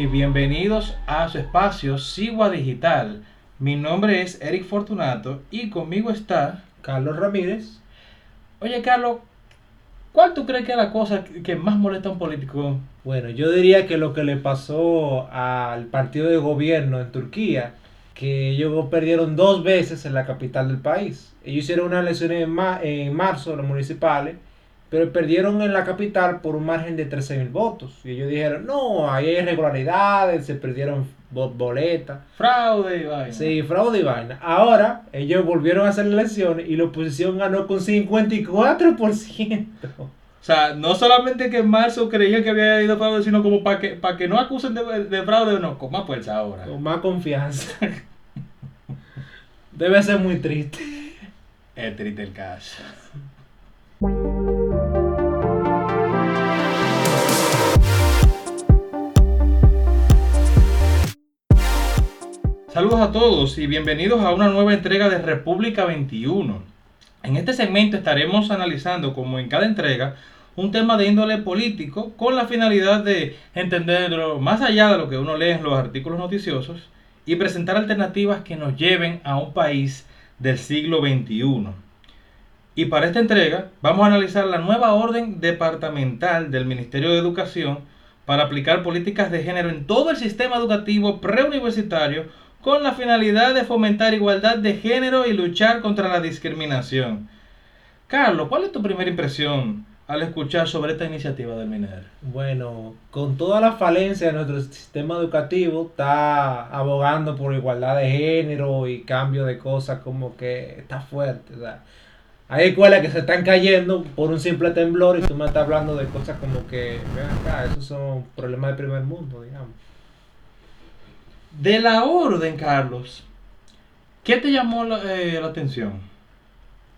y bienvenidos a su espacio Sigua Digital. Mi nombre es Eric Fortunato y conmigo está Carlos Ramírez. Oye Carlos, ¿cuál tú crees que es la cosa que más molesta a un político? Bueno, yo diría que lo que le pasó al partido de gobierno en Turquía, que ellos perdieron dos veces en la capital del país. Ellos hicieron unas elecciones en, en marzo, los municipales, pero perdieron en la capital por un margen de 13 mil votos. Y ellos dijeron, no, hay irregularidades, se perdieron boletas. Fraude y vaina. Sí, fraude y vaina. Ahora, ellos volvieron a hacer elecciones y la oposición ganó con 54%. O sea, no solamente que en marzo creían que había ido fraude, sino como para que, para que no acusen de, de fraude, no, con más fuerza ahora. Con más confianza. Debe ser muy triste. Es triste el caso. Saludos a todos y bienvenidos a una nueva entrega de República 21. En este segmento estaremos analizando, como en cada entrega, un tema de índole político con la finalidad de entenderlo más allá de lo que uno lee en los artículos noticiosos y presentar alternativas que nos lleven a un país del siglo XXI. Y para esta entrega vamos a analizar la nueva orden departamental del Ministerio de Educación para aplicar políticas de género en todo el sistema educativo preuniversitario con la finalidad de fomentar igualdad de género y luchar contra la discriminación. Carlos, ¿cuál es tu primera impresión al escuchar sobre esta iniciativa del MINER? Bueno, con toda la falencia de nuestro sistema educativo, está abogando por igualdad de género y cambio de cosas como que está fuerte. hay escuelas que se están cayendo por un simple temblor y tú me estás hablando de cosas como que, ven acá, esos son problemas del primer mundo, digamos. De la orden, Carlos, ¿qué te llamó la, eh, la atención?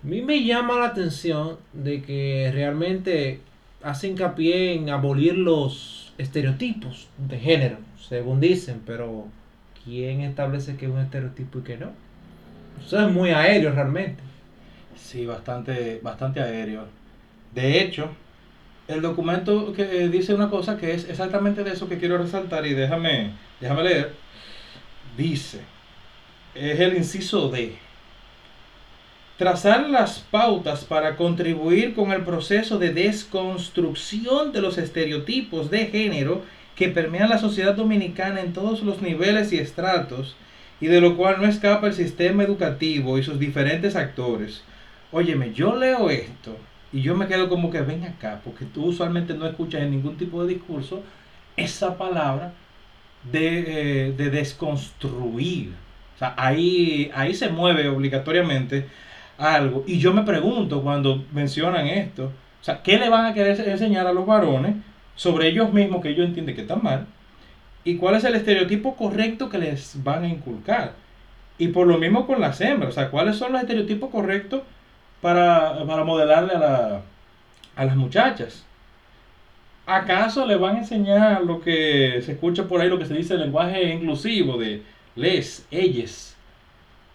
A mí me llama la atención de que realmente hace hincapié en abolir los estereotipos de género, según dicen, pero ¿quién establece que es un estereotipo y que no? Eso es muy aéreo realmente. Sí, bastante, bastante aéreo. De hecho, el documento que dice una cosa que es exactamente de eso que quiero resaltar y déjame, déjame leer dice, es el inciso D, trazar las pautas para contribuir con el proceso de desconstrucción de los estereotipos de género que permean la sociedad dominicana en todos los niveles y estratos y de lo cual no escapa el sistema educativo y sus diferentes actores. Óyeme, yo leo esto y yo me quedo como que ven acá, porque tú usualmente no escuchas en ningún tipo de discurso esa palabra eh, de, desconstruir. O sea, ahí, ahí se mueve obligatoriamente algo. Y yo me pregunto cuando mencionan esto, o sea, ¿qué le van a querer enseñar a los varones sobre ellos mismos que ellos entienden que están mal? ¿Y cuál es el estereotipo correcto que les van a inculcar? Y por lo mismo con las hembras, o sea, ¿cuáles son los estereotipos correctos para, para modelarle a, la, a las muchachas? ¿Acaso le van a enseñar lo que se escucha por ahí, lo que se dice el lenguaje inclusivo de les, ellos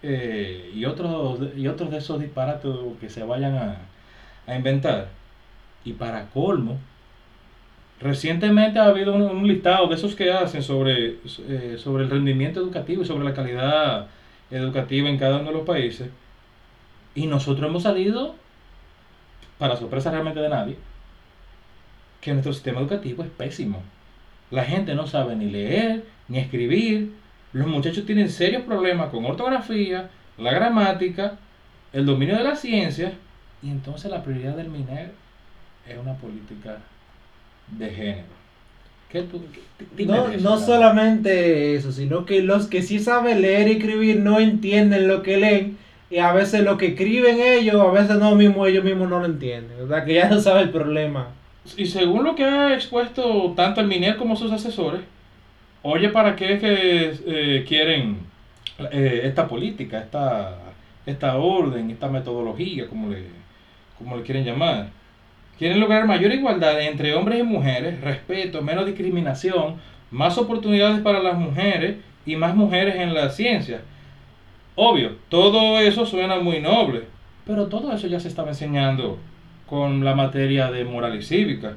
eh, y, otros, y otros de esos disparates que se vayan a, inventar? Y para colmo, recientemente ha habido un, listado de esos que hacen sobre, eh, sobre el rendimiento educativo y sobre la calidad educativa en cada uno de los países. Y nosotros hemos salido, para sorpresa realmente de nadie, que nuestro sistema educativo es pésimo. La gente no sabe ni leer, ni escribir. Los muchachos tienen serios problemas con ortografía, la gramática, el dominio de la ciencia. Y entonces la prioridad del MINER es una política de género. no, no solamente eso, sino que los que sí saben leer y escribir no entienden lo que leen y a veces lo que escriben ellos, a veces no mismo ellos mismos no lo entienden. O sea que ya no sabe el problema y según lo que ha expuesto tanto el MINER como sus asesores, oye, ¿para qué es que eh, quieren eh, esta política, esta, esta orden, esta metodología, como le, como le quieren llamar? Quieren lograr mayor igualdad entre hombres y mujeres, respeto, menos discriminación, más oportunidades para las mujeres y más mujeres en la ciencia. Obvio, todo eso suena muy noble, pero todo eso ya se estaba enseñando con la materia de moral y cívica.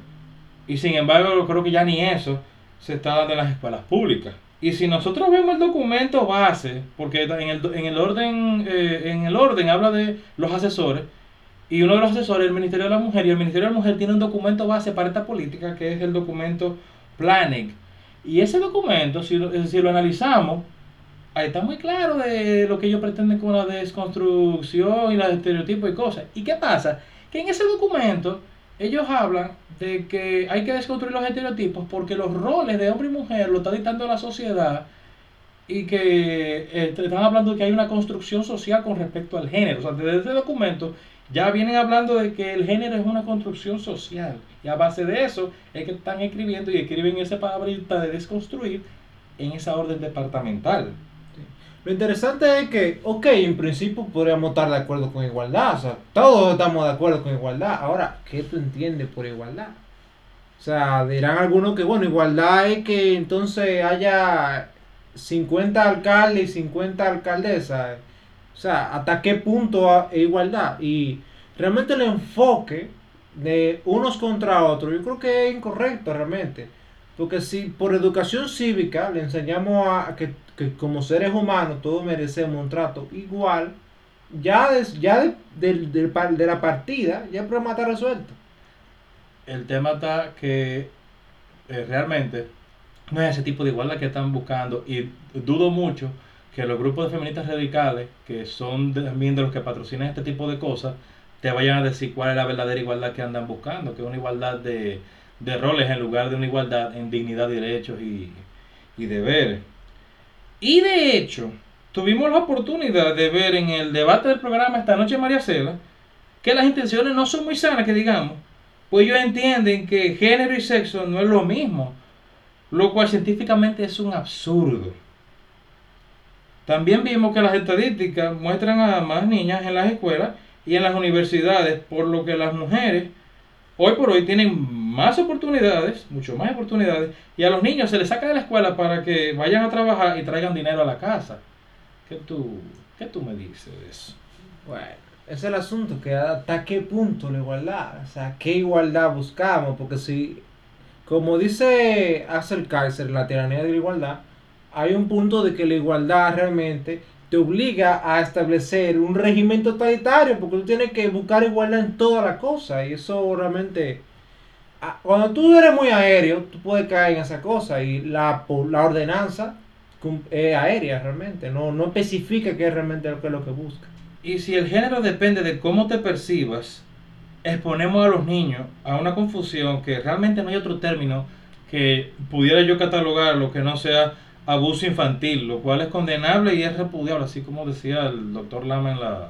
Y sin embargo, creo que ya ni eso se está dando en las escuelas públicas. Y si nosotros vemos el documento base, porque en el, en el orden eh, en el orden habla de los asesores, y uno de los asesores es el Ministerio de la Mujer, y el Ministerio de la Mujer tiene un documento base para esta política, que es el documento Planning. Y ese documento, si lo, si lo analizamos, ahí está muy claro de lo que ellos pretenden con la desconstrucción y los estereotipos y cosas. ¿Y qué pasa? Que en ese documento ellos hablan de que hay que desconstruir los estereotipos porque los roles de hombre y mujer lo está dictando la sociedad y que eh, están hablando de que hay una construcción social con respecto al género. O sea, desde ese documento ya vienen hablando de que el género es una construcción social. Y a base de eso es que están escribiendo y escriben esa palabrita de desconstruir en esa orden departamental. Lo interesante es que, ok, en principio podríamos estar de acuerdo con igualdad, o sea, todos estamos de acuerdo con igualdad. Ahora, ¿qué tú entiendes por igualdad? O sea, dirán algunos que, bueno, igualdad es que entonces haya 50 alcaldes y 50 alcaldesas. O sea, ¿hasta qué punto es igualdad? Y realmente el enfoque de unos contra otros, yo creo que es incorrecto realmente. Porque si por educación cívica le enseñamos a que que como seres humanos todos merecemos un trato igual, ya, ya de, de, la partida, ya el problema está resuelto. El tema está que eh, realmente no es ese tipo de igualdad que están buscando y dudo mucho que los grupos de feministas radicales, que son también de los que patrocinan este tipo de cosas, te vayan a decir cuál es la verdadera igualdad que andan buscando, que es una igualdad de, de roles en lugar de una igualdad en dignidad, derechos y, y deberes. Y de hecho, tuvimos la oportunidad de ver en el debate del programa esta noche María Cela que las intenciones no son muy sanas, que digamos, pues ellos entienden que género y sexo no es lo mismo, lo cual científicamente es un absurdo. También vimos que las estadísticas muestran a más niñas en las escuelas y en las universidades, por lo que las mujeres hoy por hoy tienen más oportunidades, mucho más oportunidades, y a los niños se les saca de la escuela para que vayan a trabajar y traigan dinero a la casa. ¿Qué tú, qué tú me dices de eso? Bueno, es el asunto, que hasta qué punto la igualdad, o sea, qué igualdad buscamos, porque si, como dice Axel Kaiser, la tiranía de la igualdad, hay un punto de que la igualdad realmente te obliga a establecer un régimen totalitario, porque tú tienes que buscar igualdad en toda la cosa, y eso realmente cuando tú eres muy aéreo, tú puedes caer en esa cosa y la, la ordenanza es aérea realmente, no, no especifica qué es realmente lo que es lo que busca. Y si el género depende de cómo te percibas, exponemos a los niños a una confusión que realmente no hay otro término que pudiera yo catalogar lo que no sea abuso infantil, lo cual es condenable y es repudiable, así como decía el doctor Lama en la,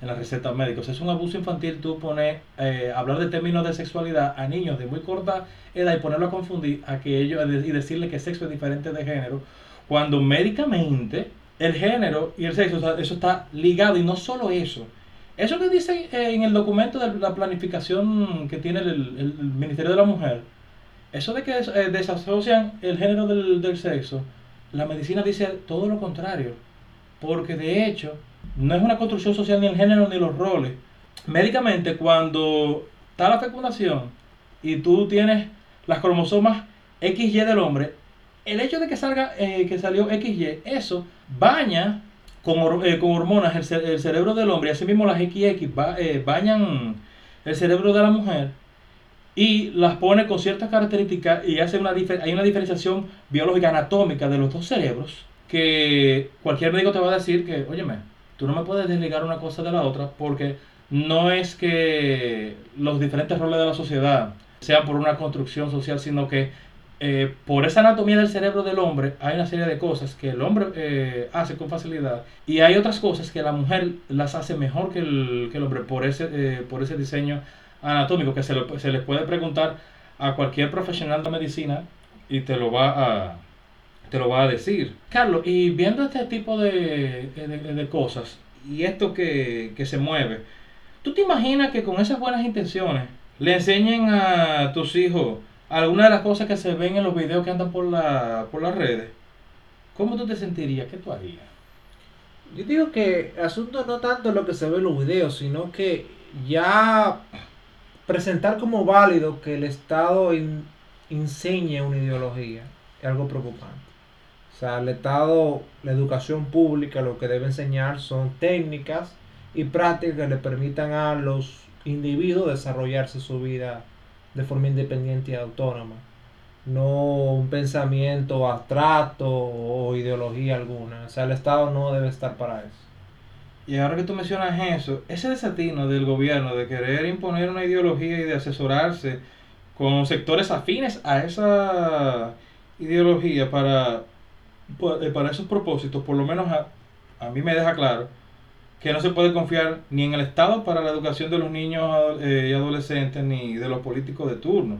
en las recetas médicas. Es un abuso infantil tú pones, eh, hablar de términos de sexualidad a niños de muy corta edad y ponerlo a confundir a que ellos y decirle que sexo es diferente de género, cuando médicamente el género y el sexo, eso está ligado y no solo eso. Eso que dice eh, en el documento de la planificación que tiene el, Ministerio de la Mujer, eso de que eh, desasocian el género del, del sexo, la medicina dice todo lo contrario, porque de hecho no es una construcción social ni el género ni los roles. Médicamente, cuando está la fecundación y tú tienes las cromosomas XY del hombre, el hecho de que salga, eh, que salió XY, eso baña con, eh, hormonas el, cerebro del hombre, y asimismo las XX eh, bañan el cerebro de la mujer y las pone con ciertas características y hace una hay una diferenciación biológica anatómica de los dos cerebros que cualquier médico te va a decir que, óyeme, Tú no me puedes desligar una cosa de la otra porque no es que los diferentes roles de la sociedad sean por una construcción social, sino que eh, por esa anatomía del cerebro del hombre hay una serie de cosas que el hombre eh, hace con facilidad y hay otras cosas que la mujer las hace mejor que el, que el hombre por ese, eh, por ese diseño anatómico que se, le, puede preguntar a cualquier profesional de medicina y te lo va a, te lo va a decir. Carlos, y viendo este tipo de, de, cosas y esto que, se mueve, ¿tú te imaginas que con esas buenas intenciones le enseñen a tus hijos algunas de las cosas que se ven en los videos que andan por, la, por las redes? ¿Cómo tú te sentirías? ¿Qué tú harías? Yo digo que el asunto no tanto lo que se ve en los videos, sino que ya presentar como válido que el Estado enseñe una ideología es algo preocupante. O sea, el Estado, la educación pública, lo que debe enseñar son técnicas y prácticas que le permitan a los individuos desarrollarse su vida de forma independiente y autónoma. No un pensamiento abstracto o ideología alguna. O sea, el Estado no debe estar para eso. Y ahora que tú mencionas eso, ese desatino del gobierno de querer imponer una ideología y de asesorarse con sectores afines a esa ideología para, para esos propósitos, por lo menos a, a mí me deja claro que no se puede confiar ni en el Estado para la educación de los niños eh, y adolescentes ni de los políticos de turno.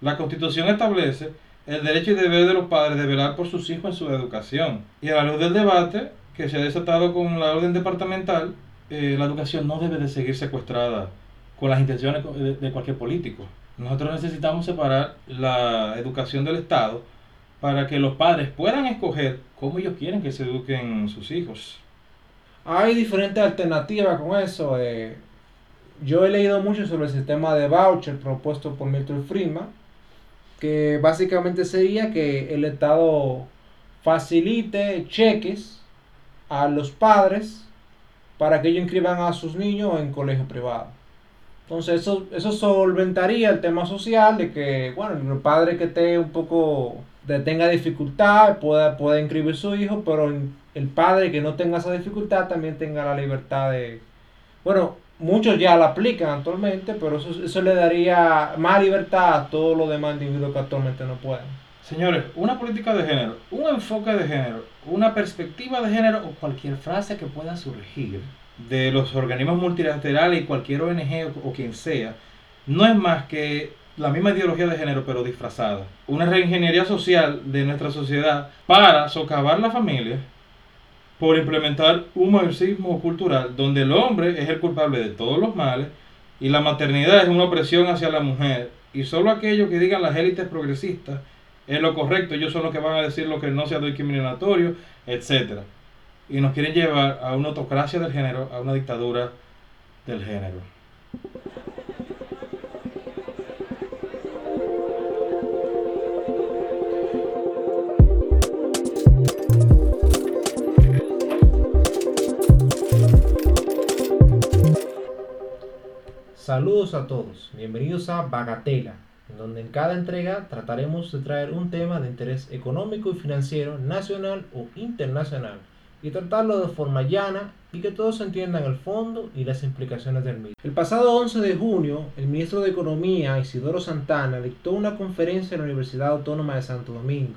La Constitución establece el derecho y deber de los padres de velar por sus hijos en su educación. Y a la luz del debate, que se ha desatado con la orden departamental, eh, la educación no debe de seguir secuestrada con las intenciones de, cualquier político. Nosotros necesitamos separar la educación del Estado para que los padres puedan escoger cómo ellos quieren que se eduquen sus hijos. Hay diferentes alternativas con eso. Eh. yo he leído mucho sobre el sistema de voucher propuesto por Milton Friedman, que básicamente sería que el Estado facilite cheques a los padres para que ellos inscriban a sus niños en colegio privado. Entonces eso, eso solventaría el tema social de que, bueno, el padre que esté un poco, tenga dificultad pueda, pueda inscribir su hijo, pero el padre que no tenga esa dificultad también tenga la libertad de, bueno, muchos ya la aplican actualmente, pero eso, eso le daría más libertad a todos los demás individuos que actualmente no pueden. Señores, una política de género, un enfoque de género, una perspectiva de género o cualquier frase que pueda surgir de los organismos multilaterales y cualquier ONG o, quien sea, no es más que la misma ideología de género pero disfrazada. Una reingeniería social de nuestra sociedad para socavar la familia por implementar un marxismo cultural donde el hombre es el culpable de todos los males y la maternidad es una opresión hacia la mujer y solo aquello que digan las élites progresistas es lo correcto, ellos son los que van a decir lo que no sea discriminatorio, etc. Y nos quieren llevar a una autocracia del género, a una dictadura del género. Saludos a todos, bienvenidos a Bagatela, donde en cada entrega trataremos de traer un tema de interés económico y financiero nacional o internacional y tratarlo de forma llana y que todos entiendan el fondo y las implicaciones del mismo. El pasado 11 de junio, el ministro de Economía, Isidoro Santana, dictó una conferencia en la Universidad Autónoma de Santo Domingo,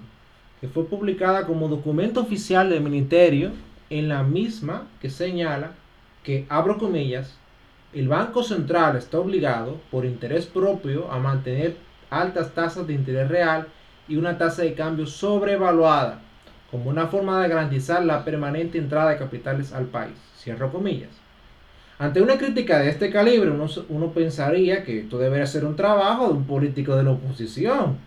que fue publicada como documento oficial del ministerio en la misma que señala que, abro comillas, el Banco Central está obligado, por interés propio, a mantener altas tasas de interés real y una tasa de cambio sobrevaluada, como una forma de garantizar la permanente entrada de capitales al país. Cierro comillas. Ante una crítica de este calibre, uno, uno pensaría que esto debería ser un trabajo de un político de la oposición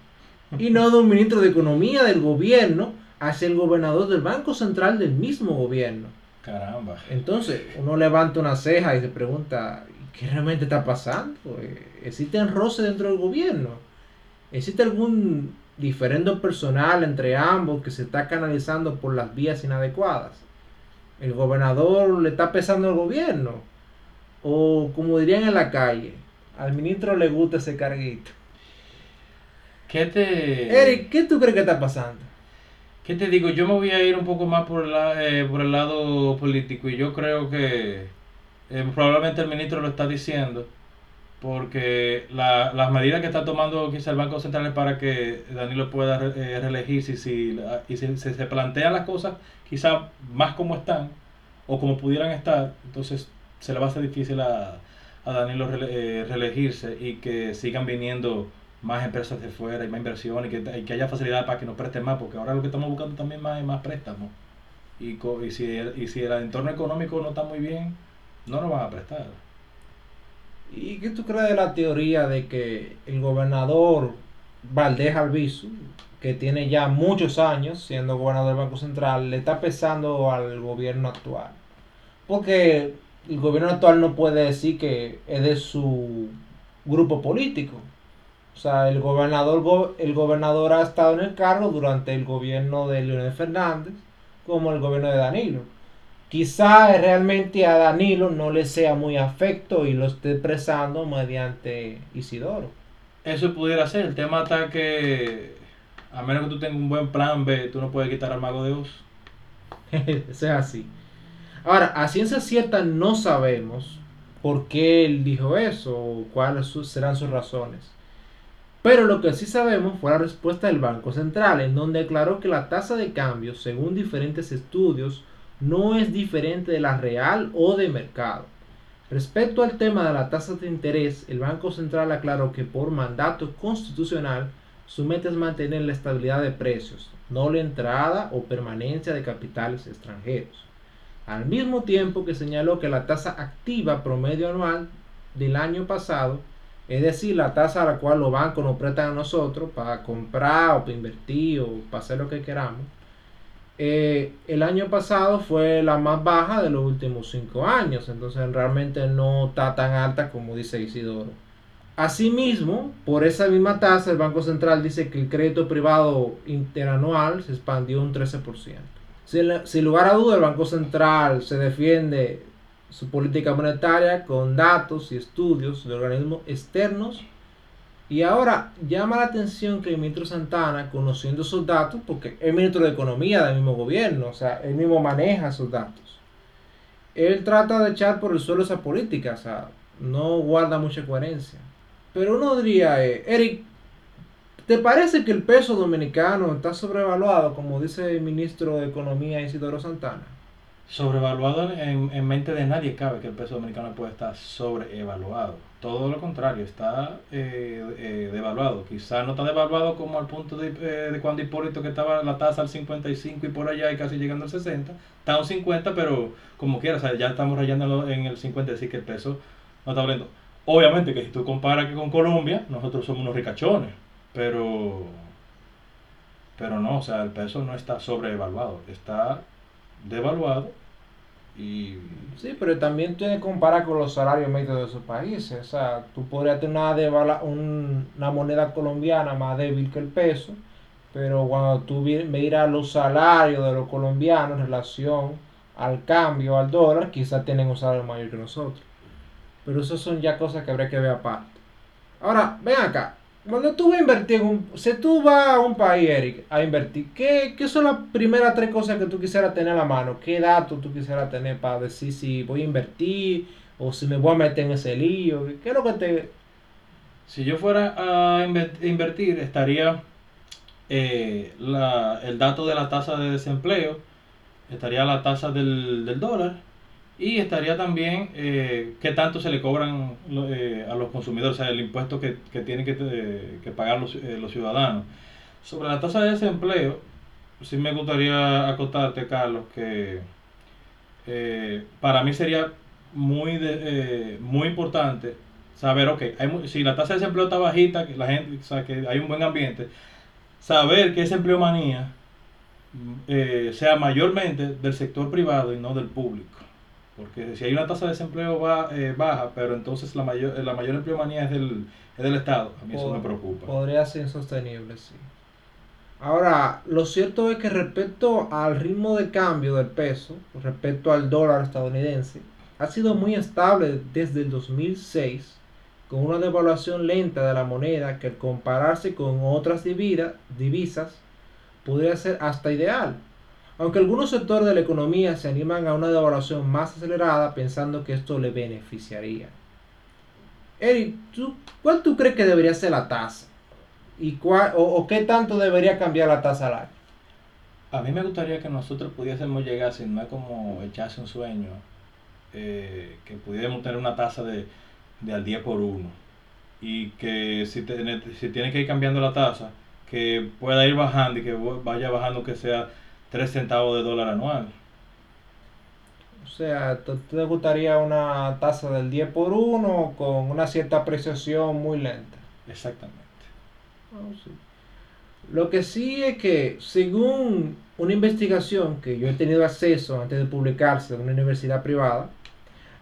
y no de un ministro de Economía del gobierno hacia el gobernador del Banco Central del mismo gobierno. Caramba. Entonces, uno levanta una ceja y se pregunta, ¿qué realmente está pasando? Eh, ¿Existe un roce dentro del gobierno? ¿Existe algún diferendo personal entre ambos que se está canalizando por las vías inadecuadas? ¿El gobernador le está pesando al gobierno? O como dirían en la calle, al ministro le gusta ese carguito. ¿Qué te... Eric, ¿qué tú crees que está pasando? ¿Qué te digo? Yo me voy a ir un poco más por el, eh, por el lado político y yo creo que eh, probablemente el ministro lo está diciendo porque la, las medidas que está tomando quizá el Banco Central para que Danilo pueda eh, reelegirse si, y si, se plantean las cosas quizá más como están o como pudieran estar, entonces se le va a hacer difícil a, a Danilo reelegirse y que sigan viniendo más empresas de fuera y más inversión y que, haya facilidad para que nos presten más, porque ahora lo que estamos buscando también más es más préstamos. Y, y, si el, y si el entorno económico no está muy bien, no nos van a prestar. ¿Y qué tú crees de la teoría de que el gobernador Valdés Albizu, que tiene ya muchos años siendo gobernador del Banco Central, le está pesando al gobierno actual? Porque el gobierno actual no puede decir que es de su grupo político O sea, el gobernador, el gobernador ha estado en el cargo durante el gobierno de Leonel Fernández como el gobierno de Danilo. Quizá realmente a Danilo no le sea muy afecto y lo esté expresando mediante Isidoro. Eso pudiera ser. El tema está que, a menos que tú tengas un buen plan B, tú no puedes quitar al mago de Oz. Eso es así. Ahora, a ciencia cierta no sabemos por qué él dijo eso o cuáles serán sus razones. Pero lo que sí sabemos fue la respuesta del Banco Central, en donde declaró que la tasa de cambio, según diferentes estudios, no es diferente de la real o de mercado. Respecto al tema de la tasa de interés, el Banco Central aclaró que por mandato constitucional su meta es mantener la estabilidad de precios, no la entrada o permanencia de capitales extranjeros. Al mismo tiempo que señaló que la tasa activa promedio anual del año pasado, es decir, la tasa a la cual los bancos nos prestan a nosotros para comprar o para invertir o para hacer lo que queramos, eh, el año pasado fue la más baja de los últimos cinco años, entonces realmente no está tan alta como dice Isidoro. Asimismo, por esa misma tasa, el Banco Central dice que el crédito privado interanual se expandió un 13%. Sin, lugar a duda, el Banco Central se defiende su política monetaria con datos y estudios de organismos externos. Y ahora llama la atención que el ministro Santana, conociendo esos datos, porque es ministro de Economía del mismo gobierno, o sea, él mismo maneja esos datos. Él trata de echar por el suelo esa política, o sea, no guarda mucha coherencia. Pero uno diría, eh, Eric, ¿Te parece que el peso dominicano está sobrevaluado, como dice el ministro de Economía Isidoro Santana? Sobrevaluado en, mente de nadie cabe que el peso dominicano puede estar sobrevaluado. Todo lo contrario, está eh, eh, devaluado. Quizás no está devaluado como al punto de, eh, de, cuando Hipólito que estaba la tasa al 55 y por allá y casi llegando al 60. Está a un 50, pero como quiera, ya estamos rayando en el 50, decir que el peso no está hablando. Obviamente que si tú comparas que con Colombia, nosotros somos unos ricachones pero, pero no, o sea, el peso no está sobrevaluado, está devaluado y... Sí, pero también tiene que comparar con los salarios medios de esos países. O sea, tú podrías tener una, una moneda colombiana más débil que el peso, pero cuando tú miras los salarios de los colombianos en relación al cambio, al dólar, quizás tienen un salario mayor que nosotros. Pero eso son ya cosas que habría que ver aparte. Ahora, ven acá, cuando tú vas a invertir un... Si tú vas a un país, Eric, a invertir, ¿qué, ¿qué, son las primeras tres cosas que tú quisieras tener a la mano? ¿Qué datos tú quisieras tener para decir si voy a invertir o si me voy a meter en ese lío? ¿Qué es lo que te...? Si yo fuera a invertir, estaría eh, la, el dato de la tasa de desempleo, estaría la tasa del, del dólar, y estaría también eh, qué tanto se le cobran eh, a los consumidores, o sea, el impuesto que, que tienen que, eh, que pagar los, los, ciudadanos. Sobre la tasa de desempleo, sí me gustaría acotarte, Carlos, que para mí sería muy, de, muy importante saber, ok, si la tasa de desempleo está bajita, que la gente, o sea, que hay un buen ambiente, saber que esa empleomanía sea mayormente del sector privado y no del público. Porque si hay una tasa de desempleo eh, baja, pero entonces la mayor, la mayor empleomanía es del, es del Estado, a mí eso me preocupa. Podría ser insostenible, sí. Ahora, lo cierto es que respecto al ritmo de cambio del peso, respecto al dólar estadounidense, ha sido muy estable desde el 2006, con una devaluación lenta de la moneda que al compararse con otras divisas podría ser hasta ideal. Aunque algunos sectores de la economía se animan a una devaluación más acelerada pensando que esto le beneficiaría. Eric, ¿cuál tú crees que debería ser la tasa? ¿Y cuál, o, qué tanto debería cambiar la tasa al año? A mí me gustaría que nosotros pudiésemos llegar, sin más como echarse un sueño, eh, que pudiéramos tener una tasa de, al día por uno. Y que si, si tiene que ir cambiando la tasa, que pueda ir bajando y que vaya bajando que sea 3 centavos de dólar anual. O sea, ¿te gustaría una tasa del 10 por 1 con una cierta apreciación muy lenta? Exactamente. Oh, Lo que sí es que, según una investigación que yo he tenido acceso antes de publicarse en una universidad privada,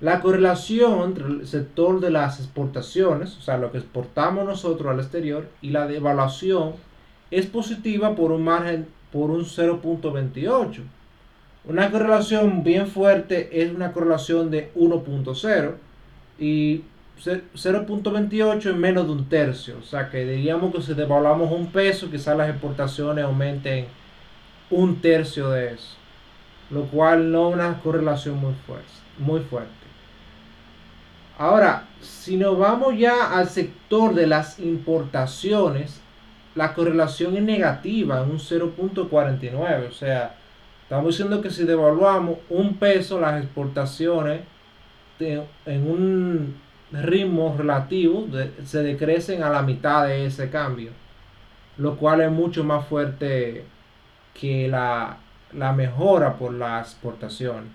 La correlación entre el sector de las exportaciones, o sea, lo que exportamos nosotros al exterior, y la devaluación es positiva por un margen por un 0.28. Una correlación bien fuerte es una correlación de 1.0 y 0.28 es menos de un tercio. O sea que diríamos que si devaluamos un peso, quizás las exportaciones aumenten un tercio de eso. Lo cual no es una correlación muy fuerte. Muy fuerte. Ahora, si nos vamos ya al sector de las importaciones, la correlación es negativa en un 0.49. O sea, estamos diciendo que si devaluamos un peso, las exportaciones en un ritmo relativo se decrecen a la mitad de ese cambio, lo cual es mucho más fuerte que la, mejora por la exportación.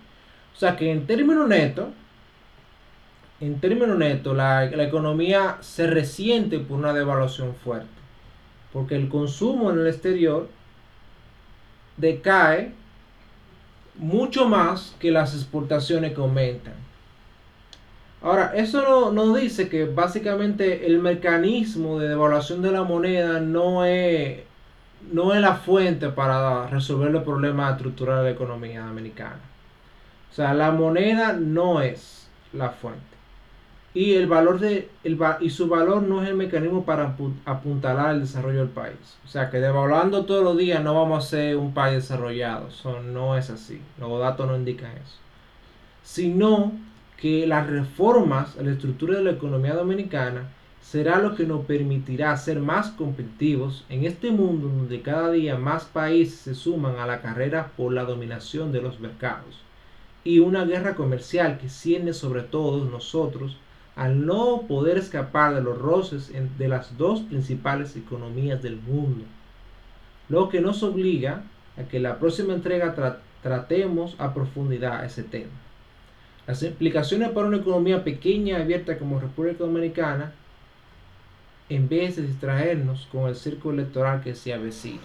O sea que en términos netos, en términos netos, la, la economía se resiente por una devaluación fuerte, porque el consumo en el exterior decae mucho más que las exportaciones que aumentan. Ahora, eso no, dice que básicamente el mecanismo de devaluación de la moneda no es, no es la fuente para resolver los problemas estructurales de la economía americana. O sea, la moneda no es la fuente. Y, el valor de, el, y su valor no es el mecanismo para apuntalar el desarrollo del país. O sea, que devaluando todos los días no vamos a ser un país desarrollado. Eso no es así. Los datos no indican eso. Sino que las reformas a la estructura de la economía dominicana será lo que nos permitirá ser más competitivos en este mundo donde cada día más países se suman a la carrera por la dominación de los mercados y una guerra comercial que ciende sobre todos nosotros al no poder escapar de los roces de las dos principales economías del mundo, lo que nos obliga a que la próxima entrega tratemos a profundidad ese tema. Las implicaciones para una economía pequeña y abierta como República Dominicana, en vez de distraernos con el círculo electoral que se avecina.